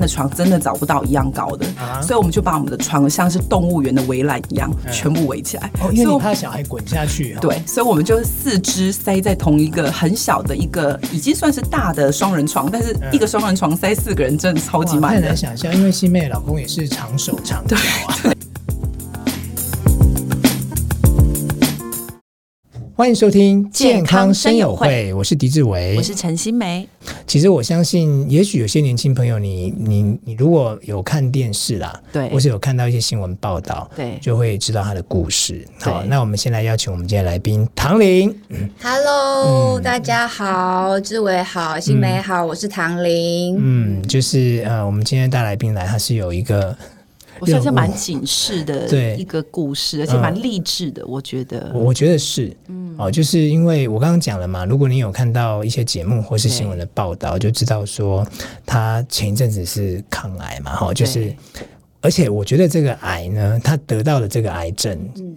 的床真的找不到一样高的，啊、所以我们就把我们的床像是动物园的围栏一样，嗯、全部围起来。哦，因为你怕小孩滚下去。对，所以我们就四只塞在同一个很小的一个，已经算是大的双人床，但是一个双人床塞四个人真的超级满。太难想象，因为新妹老公也是长手长脚啊。欢迎收听健康生友会，我是狄志伟，我是陈心梅。其实我相信，也许有些年轻朋友你，你你你如果有看电视啦，对，或是有看到一些新闻报道，对，就会知道他的故事。好，那我们先来邀请我们今天来宾唐玲。Hello，、嗯、大家好，志伟好，心梅好，嗯、我是唐玲。嗯，就是呃，我们今天带来宾来，他是有一个。我算是蛮警示的一个故事，而且蛮励志的。嗯、我觉得，我觉得是，嗯，哦，就是因为我刚刚讲了嘛，如果你有看到一些节目或是新闻的报道，就知道说他前一阵子是抗癌嘛，哈对，就是，而且我觉得这个癌呢，他得到了这个癌症，嗯，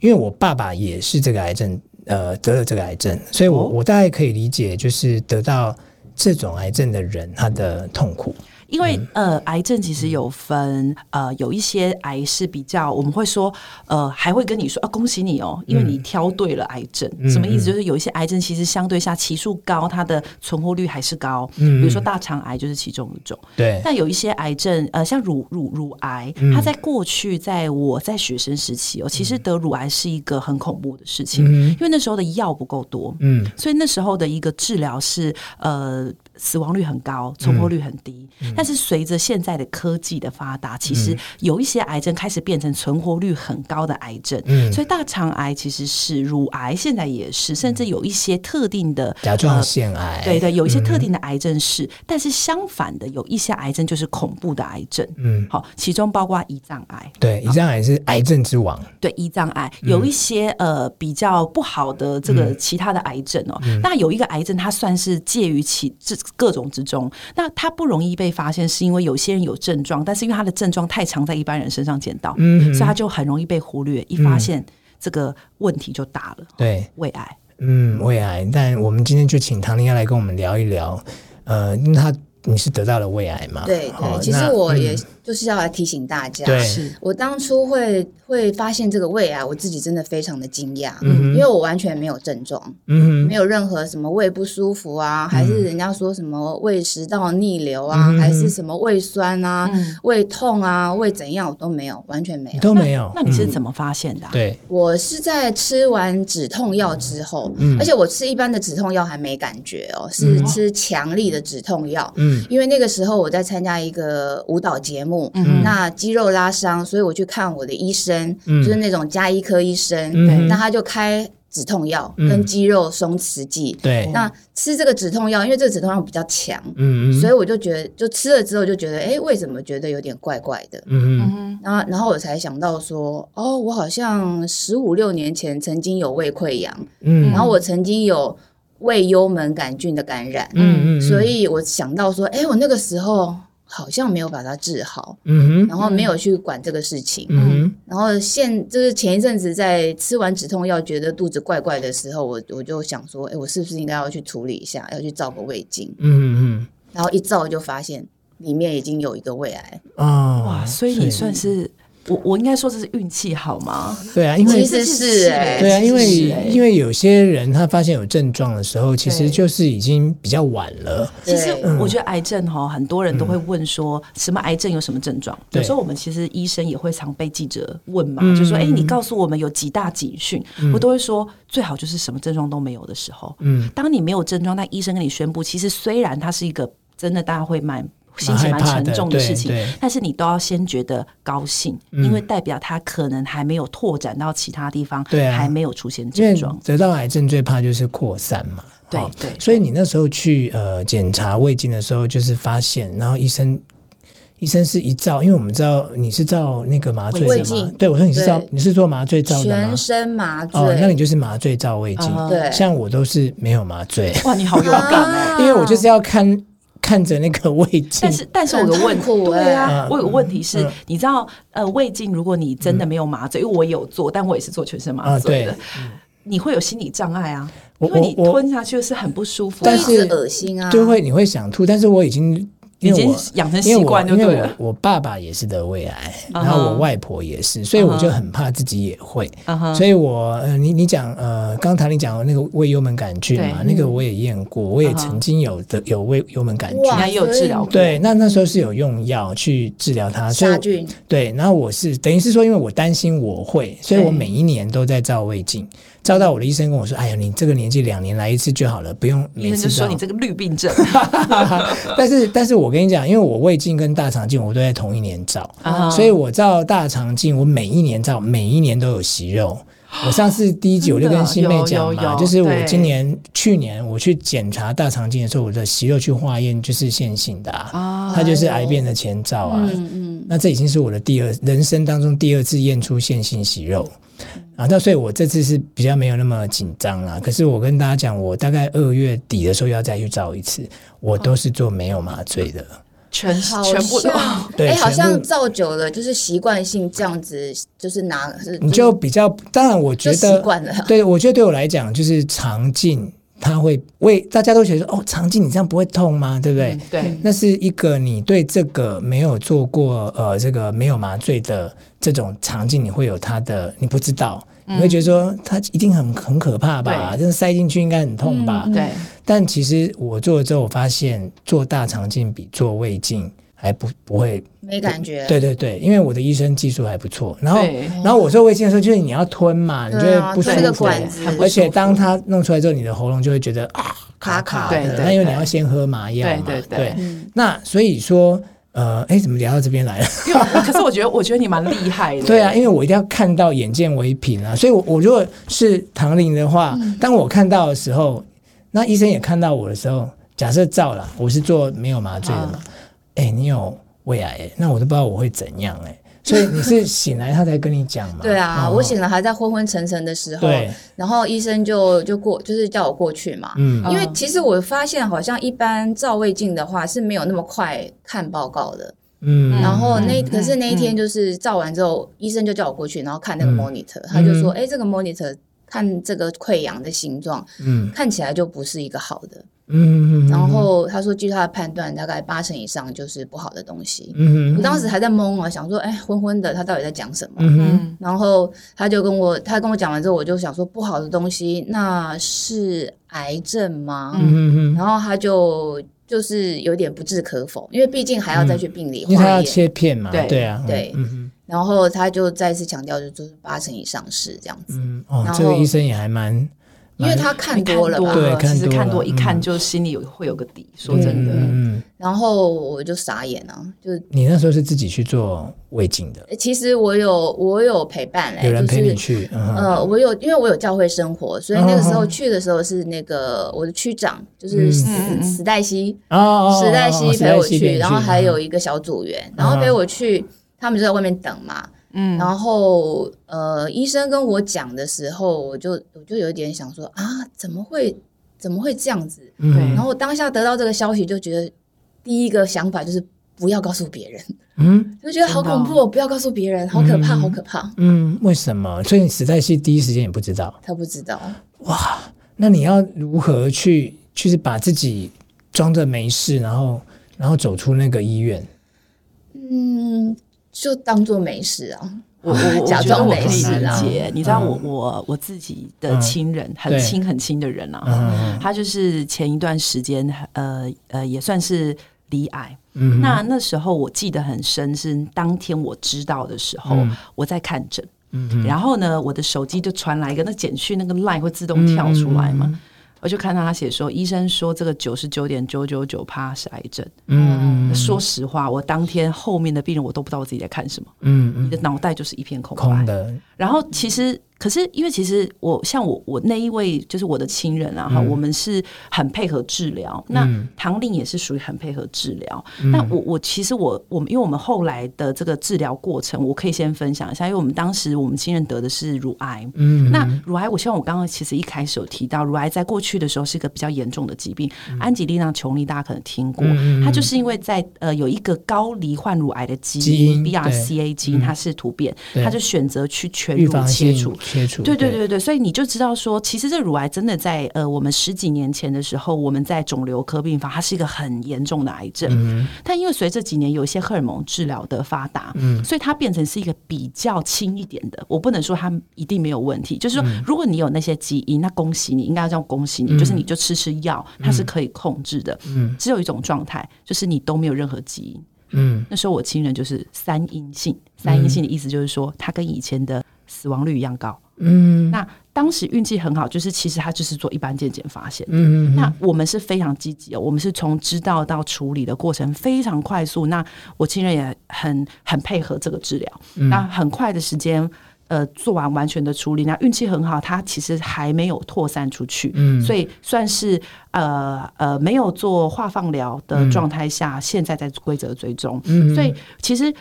因为我爸爸也是这个癌症，呃，得了这个癌症，所以我、哦、我大概可以理解，就是得到这种癌症的人他的痛苦。因为呃，癌症其实有分呃，有一些癌是比较，我们会说呃，还会跟你说啊，恭喜你哦，因为你挑对了癌症。嗯、什么意思？就是有一些癌症其实相对下期数高，它的存活率还是高。嗯，比如说大肠癌就是其中一种。对。但有一些癌症呃，像乳乳乳癌，它在过去在我在学生时期哦，其实得乳癌是一个很恐怖的事情，嗯、因为那时候的药不够多。嗯。所以那时候的一个治疗是呃。死亡率很高，存活率很低。嗯、但是随着现在的科技的发达，嗯、其实有一些癌症开始变成存活率很高的癌症。嗯，所以大肠癌其实是，乳癌现在也是，甚至有一些特定的甲状腺癌。呃、对对，有一些特定的癌症是。嗯、但是相反的，有一些癌症就是恐怖的癌症。嗯，好，其中包括胰脏癌。对，胰脏癌是癌症之王。对，胰脏癌有一些呃比较不好的这个其他的癌症哦。嗯、那有一个癌症，它算是介于其这。各种之中，那它不容易被发现，是因为有些人有症状，但是因为它的症状太常在一般人身上见到，嗯、所以它就很容易被忽略。一发现这个问题就大了。对，胃癌，嗯，胃癌。但我们今天就请唐玲要来跟我们聊一聊，呃，因为他你是得到了胃癌嘛？对对，哦、其实我也。嗯就是要来提醒大家，对。我当初会会发现这个胃癌，我自己真的非常的惊讶，嗯、因为我完全没有症状，嗯、没有任何什么胃不舒服啊，嗯、还是人家说什么胃食道逆流啊，嗯、还是什么胃酸啊、嗯、胃痛啊、胃怎样，我都没有，完全没有，都没有。那，那你是怎么发现的、啊？对，我是在吃完止痛药之后，嗯、而且我吃一般的止痛药还没感觉哦，是吃强力的止痛药，嗯，因为那个时候我在参加一个舞蹈节目。嗯，那肌肉拉伤，所以我去看我的医生，嗯、就是那种加医科医生，嗯、那他就开止痛药跟肌肉松弛剂。对、嗯，那吃这个止痛药，因为这个止痛药比较强，嗯，所以我就觉得，就吃了之后就觉得，哎、欸，为什么觉得有点怪怪的？嗯嗯，然后然后我才想到说，哦，我好像十五六年前曾经有胃溃疡，嗯，然后我曾经有胃幽门杆菌的感染，嗯嗯，所以我想到说，哎、欸，我那个时候。好像没有把它治好，嗯哼，然后没有去管这个事情，嗯哼，然后现就是前一阵子在吃完止痛药觉得肚子怪怪的时候，我我就想说，哎，我是不是应该要去处理一下，要去照个胃镜，嗯嗯，然后一照就发现里面已经有一个胃癌，哦，哇，所以你算是。我我应该说这是运气好吗？对啊，因为其实是哎，对啊，因为因为有些人他发现有症状的时候，其实就是已经比较晚了。其实我觉得癌症哈，很多人都会问说什么癌症有什么症状？有时候我们其实医生也会常被记者问嘛，就说哎，你告诉我们有几大警讯，我都会说最好就是什么症状都没有的时候。嗯，当你没有症状，那医生跟你宣布，其实虽然它是一个真的，大家会蛮。心情蛮沉重的事情，但是你都要先觉得高兴，嗯、因为代表他可能还没有拓展到其他地方，对啊、还没有出现症状。得到癌症最怕就是扩散嘛，对对。所以你那时候去呃检查胃镜的时候，就是发现，然后医生医生是一照，因为我们知道你是照那个麻醉的嘛，镜对我说你是照你是做麻醉照的吗？全身麻醉，哦，那你就是麻醉照胃镜，嗯、对。像我都是没有麻醉，哇，你好勇敢哦，因为我就是要看。看着那个胃镜，但是但是我有个问题，对啊，我有个问题是，你知道，呃，胃镜如果你真的没有麻醉，因为我有做，但我也是做全身麻醉的，你会有心理障碍啊，因为你吞下去是很不舒服，但是恶心啊，就会你会想吐，但是我已经因为我养成习惯，因为我我爸爸也是得胃癌，然后我外婆也是，所以我就很怕自己也会。所以我呃，你你讲呃，刚才你讲的那个胃幽门杆菌嘛，那个我也验过，我也曾经有的有胃幽门杆菌，还有治疗过。对，那那时候是有用药去治疗它杀菌。对，然后我是等于是说，因为我担心我会，所以我每一年都在照胃镜。照到我的医生跟我说：“哎呀，你这个年纪两年来一次就好了，不用每次。”医生就说：“你这个绿病症。”但是，但是我跟你讲，因为我胃镜跟大肠镜我都在同一年照，所以我照大肠镜，我每一年照，每一年都有息肉。我上次第一集我就跟新妹讲嘛，就是我今年去年我去检查大肠镜的时候，我的息肉去化验就是线性的啊，它就是癌变的前兆啊。嗯嗯，那这已经是我的第二人生当中第二次验出线性息肉。啊，那所以，我这次是比较没有那么紧张啦。可是我跟大家讲，我大概二月底的时候要再去照一次，我都是做没有麻醉的，全全部都 对。哎，好像照久了就是习惯性这样子，就是拿是你就比较。当然，我觉得习惯了。对，我觉得对我来讲，就是肠镜。他会为大家都觉得说哦，肠镜你这样不会痛吗？对不对？嗯、对，那是一个你对这个没有做过呃，这个没有麻醉的这种肠镜，你会有它的你不知道，嗯、你会觉得说它一定很很可怕吧？真的塞进去应该很痛吧？嗯、对。但其实我做了之后，我发现做大肠镜比做胃镜。还不不会没感觉，对对对，因为我的医生技术还不错。然后然后我做胃镜的时候，就是你要吞嘛，你就会不舒服，而且当它弄出来之后，你的喉咙就会觉得啊卡卡的。那因为你要先喝麻药嘛，对对。那所以说，呃，哎，怎么聊到这边来了？可是我觉得，我觉得你蛮厉害的。对啊，因为我一定要看到眼见为凭啊。所以，我我如果是唐玲的话，当我看到的时候，那医生也看到我的时候，假设照了，我是做没有麻醉的嘛。哎、欸，你有胃癌、欸，那我都不知道我会怎样哎、欸，所以你是醒来他才跟你讲吗？对啊，哦、我醒来还在昏昏沉沉的时候，对然后医生就就过，就是叫我过去嘛。嗯，因为其实我发现好像一般照胃镜的话是没有那么快看报告的。嗯，然后那可是那一天就是照完之后，嗯、医生就叫我过去，然后看那个 monitor，、嗯、他就说：“哎、欸，这个 monitor 看这个溃疡的形状，嗯，看起来就不是一个好的。”嗯，然后他说，据他的判断，大概八成以上就是不好的东西。嗯，我当时还在懵啊，想说，哎，昏昏的，他到底在讲什么？嗯，然后他就跟我，他跟我讲完之后，我就想说，不好的东西，那是癌症吗？嗯嗯，然后他就就是有点不置可否，因为毕竟还要再去病理化验，因为他要切片嘛。对对啊，对。然后他就再次强调，就是八成以上是这样子。嗯，哦，这个医生也还蛮。因为他看多了吧，对，其实看多一看就心里有会有个底。说真的，嗯，然后我就傻眼了，就你那时候是自己去做胃镜的？其实我有我有陪伴嘞，有人陪你去。呃，我有，因为我有教会生活，所以那个时候去的时候是那个我的区长，就是史史黛西，史黛西陪我去，然后还有一个小组员，然后陪我去，他们就在外面等嘛。嗯，然后呃，医生跟我讲的时候，我就我就有点想说啊，怎么会怎么会这样子？对。然后当下得到这个消息，就觉得第一个想法就是不要告诉别人。嗯，就觉得好恐怖哦，不要告诉别人，好可怕，好可怕。嗯，为什么？所以你实在是第一时间也不知道？他不知道。哇，那你要如何去，就是把自己装着没事，然后然后走出那个医院？嗯。就当做没事啊，我我假装没事啊。你知道我我我自己的亲人很亲很亲的人啊，他就是前一段时间呃呃也算是离癌。那那时候我记得很深，是当天我知道的时候，我在看诊，然后呢，我的手机就传来一个那简讯，那个 line 会自动跳出来嘛。我就看到他写说，医生说这个九十九点九九九趴是癌症。嗯，说实话，我当天后面的病人我都不知道我自己在看什么。嗯嗯，你的脑袋就是一片空白。空的。然后其实。可是，因为其实我像我我那一位就是我的亲人啊，哈、嗯，我们是很配合治疗。嗯、那唐令也是属于很配合治疗。嗯、那我我其实我我们因为我们后来的这个治疗过程，我可以先分享一下。因为我们当时我们亲人得的是乳癌。嗯。那乳癌，我希望我刚刚其实一开始有提到，乳癌在过去的时候是一个比较严重的疾病。嗯、安吉丽娜·琼丽大家可能听过，她、就是因为在呃有一个高罹患乳癌的基因，因 BRCA 基因，它是突变，她、就选择去全乳切除。切除。对对对对，所以你就知道说，其实这乳癌真的在呃我们十几年前的时候，我们在肿瘤科病房，它是一个很严重的癌症。嗯，但因为随着几年有一些荷尔蒙治疗的发达，嗯，所以它变成是一个比较轻一点的。我不能说它一定没有问题，就是说如果你有那些基因，那恭喜你，应该要这样恭喜你，就是你就吃吃药，它是可以控制的。嗯，只有一种状态，就是你都没有任何基因。嗯，那时候我亲人就是三阴性，三阴性的意思就是说，他跟以前的死亡率一样高。嗯，那当时运气很好，就是其实他就是做一般健检发现。嗯，那我们是非常积极哦，我们是从知道到处理的过程非常快速。那我亲人也很很配合这个治疗，那很快的时间。呃，做完完全的处理，那运气很好，它其实还没有扩散出去，嗯，所以算是呃呃没有做化放疗的状态下，嗯、现在在规则追踪，嗯，所以其实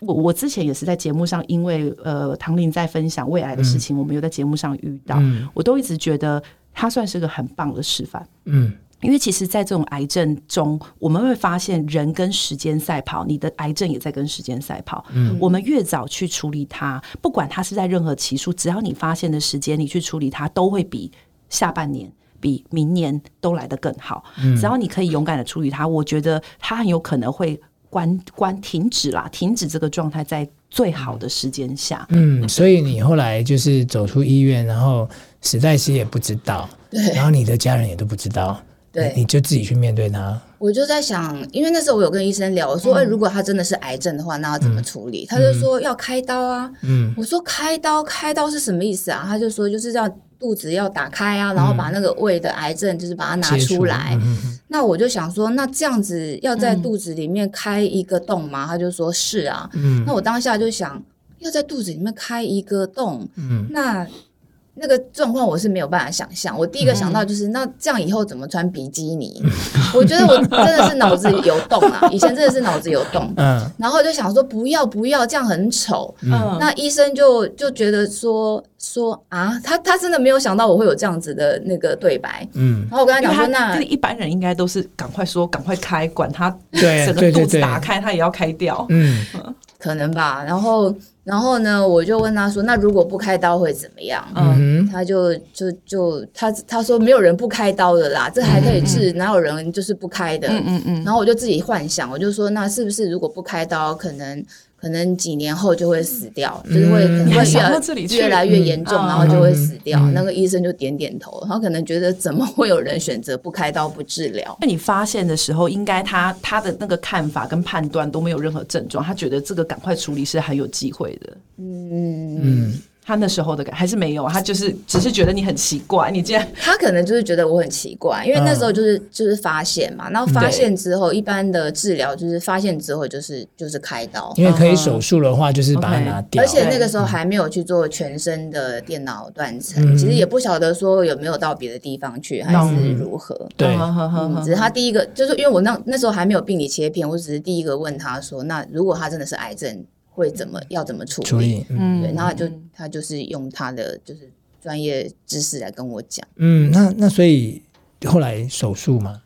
我我之前也是在节目上，因为呃唐玲在分享胃癌的事情，嗯、我们有在节目上遇到，嗯、我都一直觉得他算是个很棒的示范，嗯。因为其实，在这种癌症中，我们会发现人跟时间赛跑，你的癌症也在跟时间赛跑。嗯，我们越早去处理它，不管它是在任何期数，只要你发现的时间，你去处理它，都会比下半年、比明年都来得更好。嗯，只要你可以勇敢的处理它，我觉得它很有可能会关关停止啦，停止这个状态在最好的时间下。嗯，所以你后来就是走出医院，然后史黛西也不知道，对，然后你的家人也都不知道。对，你就自己去面对他。我就在想，因为那时候我有跟医生聊，我说，哎，如果他真的是癌症的话，那要怎么处理？他就说要开刀啊。嗯，我说开刀，开刀是什么意思啊？他就说就是要肚子要打开啊，然后把那个胃的癌症就是把它拿出来。那我就想说，那这样子要在肚子里面开一个洞吗？他就说是啊。嗯，那我当下就想要在肚子里面开一个洞。嗯，那。那个状况我是没有办法想象。我第一个想到就是，那这样以后怎么穿比基尼？我觉得我真的是脑子有洞啊！以前真的是脑子有洞。嗯。然后就想说不要不要，这样很丑。嗯。那医生就就觉得说说啊，他他真的没有想到我会有这样子的那个对白。嗯。然后我跟他讲说，那一般人应该都是赶快说赶快开，管他整个肚子打开，他也要开掉。嗯。可能吧。然后。然后呢，我就问他说：“那如果不开刀会怎么样？”嗯，他就就就他他说没有人不开刀的啦，这还可以治，哪有人就是不开的？嗯嗯嗯。然后我就自己幻想，我就说：“那是不是如果不开刀，可能？”可能几年后就会死掉，嗯、就是会可能会越越来越严重，嗯、然后就会死掉。嗯、那个医生就点点头，他可能觉得怎么会有人选择不开刀不治疗？那你发现的时候，应该他他的那个看法跟判断都没有任何症状，他觉得这个赶快处理是很有机会的。嗯嗯。嗯他那时候的感还是没有，他就是只是觉得你很奇怪，你这样 他可能就是觉得我很奇怪，因为那时候就是、嗯、就是发现嘛，然后发现之后，一般的治疗就是发现之后就是就是开刀，因为可以手术的话就是把它拿掉，而且那个时候还没有去做全身的电脑断层，嗯、其实也不晓得说有没有到别的地方去还是如何，嗯、对、嗯，只是他第一个就是因为我那那时候还没有病理切片，我只是第一个问他说，那如果他真的是癌症。会怎么要怎么处理？处理嗯，对，然后就他就是用他的就是专业知识来跟我讲。嗯，那那所以后来手术吗？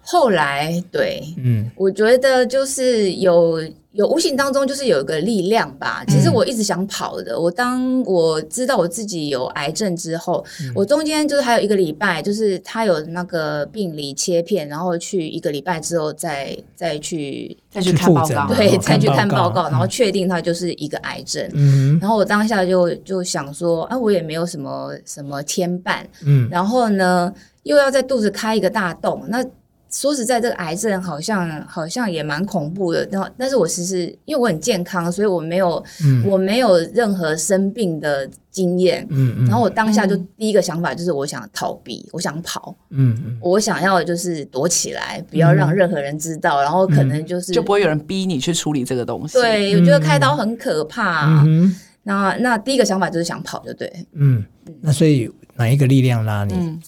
后来对，嗯，我觉得就是有。有无形当中就是有一个力量吧。其实我一直想跑的。我当我知道我自己有癌症之后，我中间就是还有一个礼拜，就是他有那个病理切片，然后去一个礼拜之后再再去再去看报告，对，再去看报告，然后确定他就是一个癌症。嗯，然后我当下就就想说，啊，我也没有什么什么牵绊，嗯，然后呢，又要在肚子开一个大洞，那。说实在，这个癌症好像好像也蛮恐怖的。然后，但是我其实因为我很健康，所以我没有、嗯、我没有任何生病的经验。嗯嗯。然后我当下就第一个想法就是我想逃避，嗯、我想跑。嗯嗯。我想要就是躲起来，不要让任何人知道。嗯、然后可能就是就不会有人逼你去处理这个东西。对，我觉得开刀很可怕。嗯。那那第一个想法就是想跑，就对。嗯。那所以哪一个力量拉你？嗯、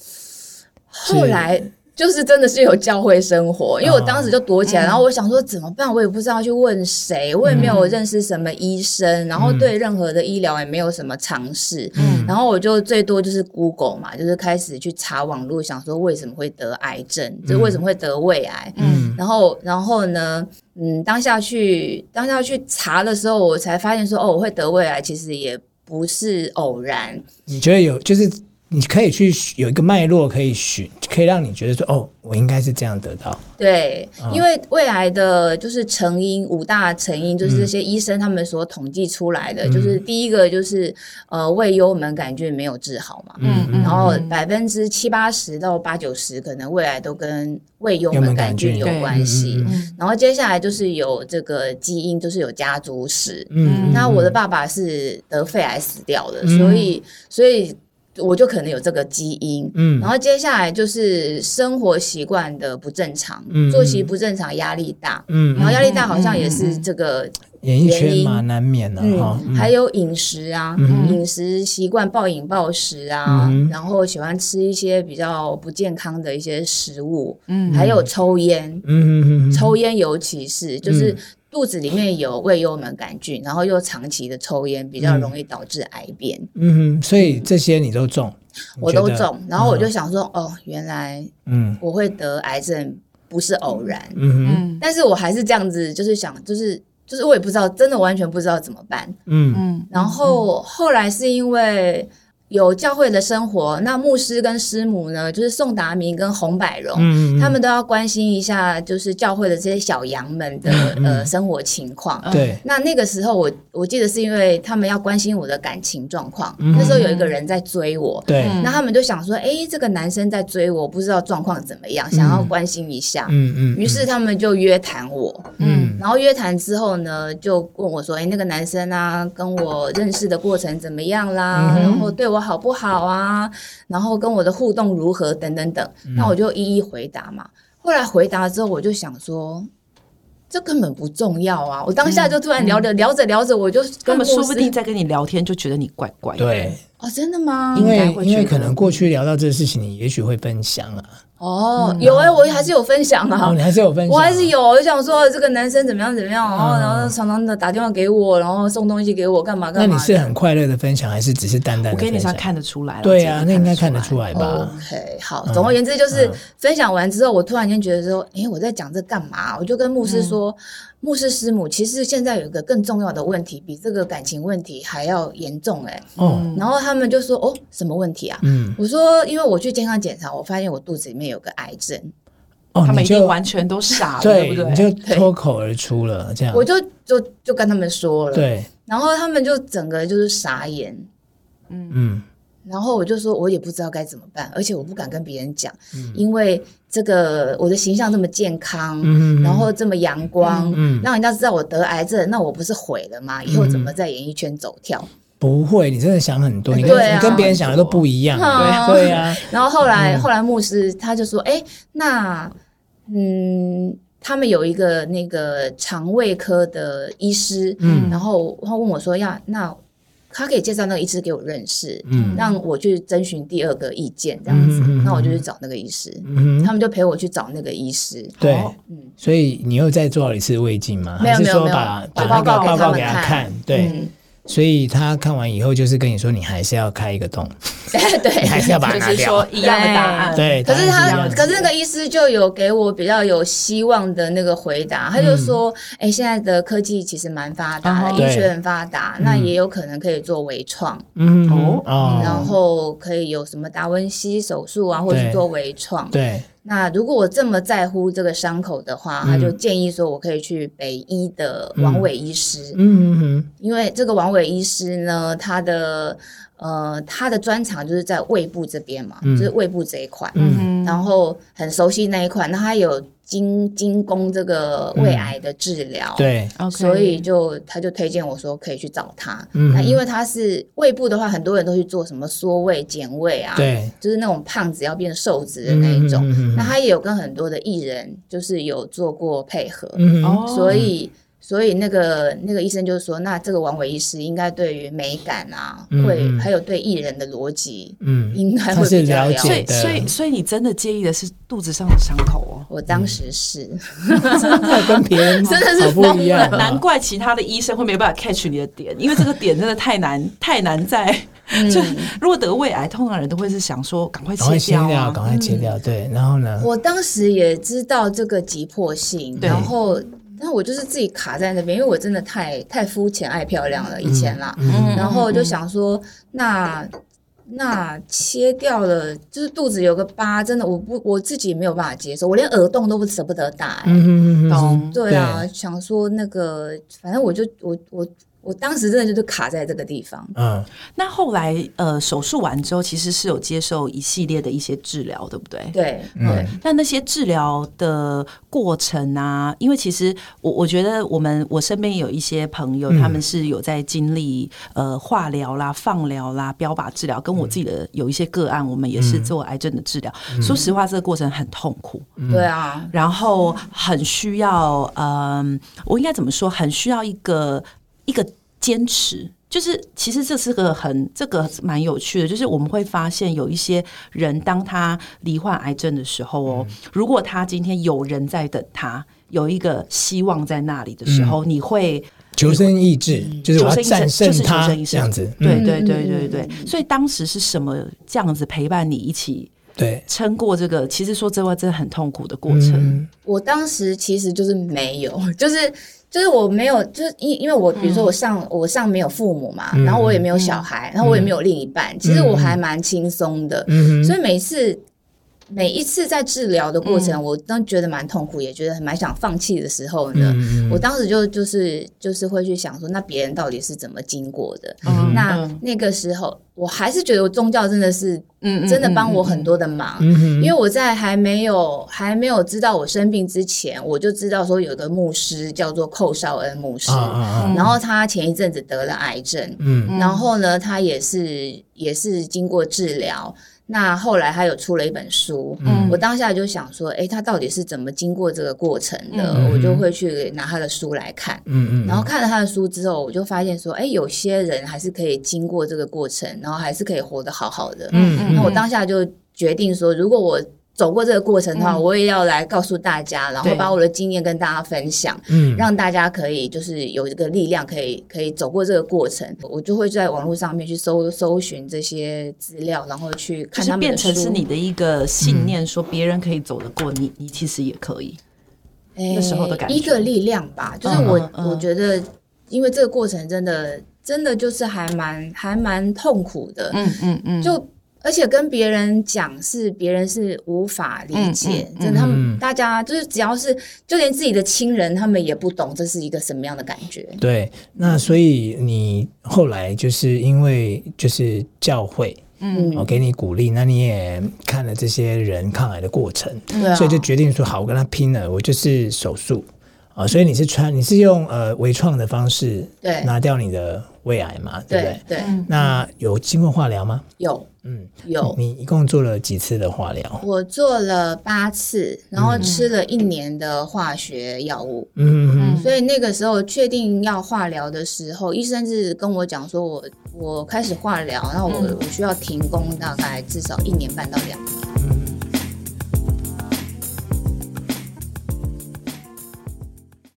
后来。就是真的是有教会生活，因为我当时就躲起来，然后我想说怎么办，我也不知道去问谁，我也没有认识什么医生，然后对任何的医疗也没有什么尝试，嗯。然后我就最多就是 Google 嘛，就是开始去查网络，想说为什么会得癌症，就为什么会得胃癌，嗯，然后然后呢，嗯，当下去当下去查的时候，我才发现说哦，我会得胃癌，其实也。不是偶然。你觉得有就是？你可以去有一个脉络可以寻，可以让你觉得说，哦，我应该是这样得到。对，哦、因为未来的就是成因五大成因，就是这些医生他们所统计出来的，嗯、就是第一个就是呃胃幽门杆菌没有治好嘛，嗯，嗯然后百分之七八十到八九十可能胃癌都跟胃幽门杆菌有关系，然后接下来就是有这个基因，就是有家族史，嗯，那我的爸爸是得肺癌死掉的，嗯、所以所以。我就可能有这个基因，嗯，然后接下来就是生活习惯的不正常，嗯，作息不正常，压力大，嗯，然后压力大好像也是这个原因，演艺圈嘛，难免的哈，还有饮食啊，饮食习惯暴饮暴食啊，然后喜欢吃一些比较不健康的一些食物，嗯，还有抽烟，嗯，抽烟尤其是就是。肚子里面有胃幽门杆菌，然后又长期的抽烟，比较容易导致癌变。嗯哼，所以这些你都中，我都中。然后我就想说，哦，原来，嗯，我会得癌症不是偶然。嗯哼，但是我还是这样子，就是想，就是就是我也不知道，真的完全不知道怎么办。嗯嗯，然后后来是因为。有教会的生活，那牧师跟师母呢，就是宋达明跟洪百荣，嗯嗯他们都要关心一下，就是教会的这些小羊们的呃生活情况。对，那那个时候我我记得是因为他们要关心我的感情状况，那时候有一个人在追我，对，那他们就想说，哎、欸，这个男生在追我，不知道状况怎么样，想要关心一下，嗯嗯，于是他们就约谈我，嗯，然后约谈之后呢，就问我说，哎、欸，那个男生啊，跟我认识的过程怎么样啦？嗯、然后对我。好不好啊？然后跟我的互动如何？等等等，那我就一一回答嘛。后来回答之后，我就想说，这根本不重要啊！我当下就突然聊着聊着聊着，我就根本说不定在跟你聊天，就觉得你怪怪的。对，哦，真的吗？因为因为可能过去聊到这个事情，你也许会分享啊。哦，有哎，我还是有分享啊。你还是有分享，我还是有。我想说，这个男生怎么样怎么样，然后然后常常的打电话给我，然后送东西给我，干嘛干嘛。那你是很快乐的分享，还是只是淡淡的？我给你算看得出来。对啊，那应该看得出来吧？OK，好。总而言之，就是分享完之后，我突然间觉得说，哎，我在讲这干嘛？我就跟牧师说，牧师师母，其实现在有一个更重要的问题，比这个感情问题还要严重哎。哦。然后他们就说，哦，什么问题啊？嗯。我说，因为我去健康检查，我发现我肚子里面有个癌症。他们已经完全都傻了，对不对？你就 脱口而出了这样，我就就就跟他们说了，对，然后他们就整个就是傻眼，嗯嗯，然后我就说，我也不知道该怎么办，而且我不敢跟别人讲，因为这个我的形象这么健康，嗯，然后这么阳光，嗯，让人家知道我得癌症，那我不是毁了吗？以后怎么在演艺圈走跳？不会，你真的想很多，你跟你跟别人想的都不一样，对对呀。然后后来后来牧师他就说，哎，那。嗯，他们有一个那个肠胃科的医师，嗯，然后他问我说：“要那他可以介绍那个医师给我认识，嗯，让我去征询第二个意见这样子。嗯”那我就去找那个医师，嗯，他们就陪我去找那个医师。对，嗯，所以你又再做了一次胃镜吗？没有没有没有，把把报告报告给他看，对。所以他看完以后，就是跟你说，你还是要开一个洞，对，还是要把它拿掉。就是说一样的答案，对。可是他，可是那个医师就有给我比较有希望的那个回答，他就说，哎，现在的科技其实蛮发达的，医学很发达，那也有可能可以做微创，嗯哦，然后可以有什么达文西手术啊，或者是做微创，对。那如果我这么在乎这个伤口的话，他就建议说我可以去北医的王伟医师。嗯嗯嗯，因为这个王伟医师呢，他的呃他的专长就是在胃部这边嘛，就是胃部这一块。嗯，然后很熟悉那一款，那他有。精精攻这个胃癌的治疗，对，所以就他就推荐我说可以去找他。那因为他是胃部的话，很多人都去做什么缩胃、减胃啊，对，就是那种胖子要变瘦子的那一种。那他也有跟很多的艺人就是有做过配合，所以。所以那个那个医生就是说，那这个王伟医师应该对于美感啊，会还有对艺人的逻辑，嗯，应该会比较了解。所以所以所以你真的介意的是肚子上的伤口哦？我当时是 真的跟别人 真的是不一样，难怪其他的医生会没办法 catch 你的点，因为这个点真的太难 太难在。就如果得胃癌，通常人都会是想说赶快切掉，赶快切掉。对，然后呢？我当时也知道这个急迫性，然后。但我就是自己卡在那边，因为我真的太太肤浅、爱漂亮了以前啦。嗯、然后就想说，那那切掉了，就是肚子有个疤，真的我不我自己没有办法接受，我连耳洞都不舍不得打、欸。嗯嗯对啊，对想说那个，反正我就我我。我当时真的就是卡在这个地方。嗯，那后来呃手术完之后，其实是有接受一系列的一些治疗，对不对？对，嗯。那那些治疗的过程啊，因为其实我我觉得我们我身边有一些朋友，嗯、他们是有在经历呃化疗啦、放疗啦、标靶治疗，跟我自己的有一些个案，我们也是做癌症的治疗。嗯、说实话，这个过程很痛苦。对啊、嗯，然后很需要嗯、呃，我应该怎么说？很需要一个一个。坚持就是，其实这是个很这个蛮有趣的，就是我们会发现有一些人，当他罹患癌症的时候哦，嗯、如果他今天有人在等他，有一个希望在那里的时候，嗯、你会求生意志，就是我要战胜他这样子。对对对对对，所以当时是什么这样子陪伴你一起对撑过这个？其实说真话真的很痛苦的过程。嗯、我当时其实就是没有，就是。就是我没有，就是因因为我比如说我上、嗯、我上没有父母嘛，嗯、然后我也没有小孩，嗯、然后我也没有另一半，嗯、其实我还蛮轻松的，嗯、所以每次每一次在治疗的过程，嗯、我都觉得蛮痛苦，也觉得蛮想放弃的时候呢，嗯、我当时就就是就是会去想说，那别人到底是怎么经过的？嗯、那那个时候。我还是觉得我宗教真的是，嗯，真的帮我很多的忙，嗯嗯，因为我在还没有还没有知道我生病之前，我就知道说有个牧师叫做寇绍恩牧师，然后他前一阵子得了癌症，嗯，然后呢，他也是也是经过治疗。那后来他有出了一本书，嗯，我当下就想说，哎，他到底是怎么经过这个过程的？嗯、我就会去拿他的书来看，嗯嗯，然后看了他的书之后，我就发现说，哎，有些人还是可以经过这个过程，然后还是可以活得好好的，嗯嗯，那我当下就决定说，如果我走过这个过程的话，嗯、我也要来告诉大家，然后把我的经验跟大家分享，嗯，让大家可以就是有一个力量，可以可以走过这个过程。我就会在网络上面去搜搜寻这些资料，然后去看他们。变成是你的一个信念，说别人可以走得过，你你其实也可以。欸、那时候的感觉，一个力量吧，就是我、嗯嗯、我觉得，因为这个过程真的真的就是还蛮还蛮痛苦的，嗯嗯嗯，就。而且跟别人讲是别人是无法理解，真的，他们大家就是只要是就连自己的亲人，他们也不懂这是一个什么样的感觉。对，那所以你后来就是因为就是教会，嗯，我给你鼓励，那你也看了这些人抗癌的过程，对，所以就决定说好，我跟他拼了，我就是手术啊。所以你是穿，你是用呃微创的方式，对，拿掉你的胃癌嘛，对不对？对。那有经过化疗吗？有。嗯，有你一共做了几次的化疗？我做了八次，然后吃了一年的化学药物。嗯嗯嗯。所以那个时候确定要化疗的时候，医生是跟我讲说我，我我开始化疗，然后我我需要停工大概至少一年半到两年。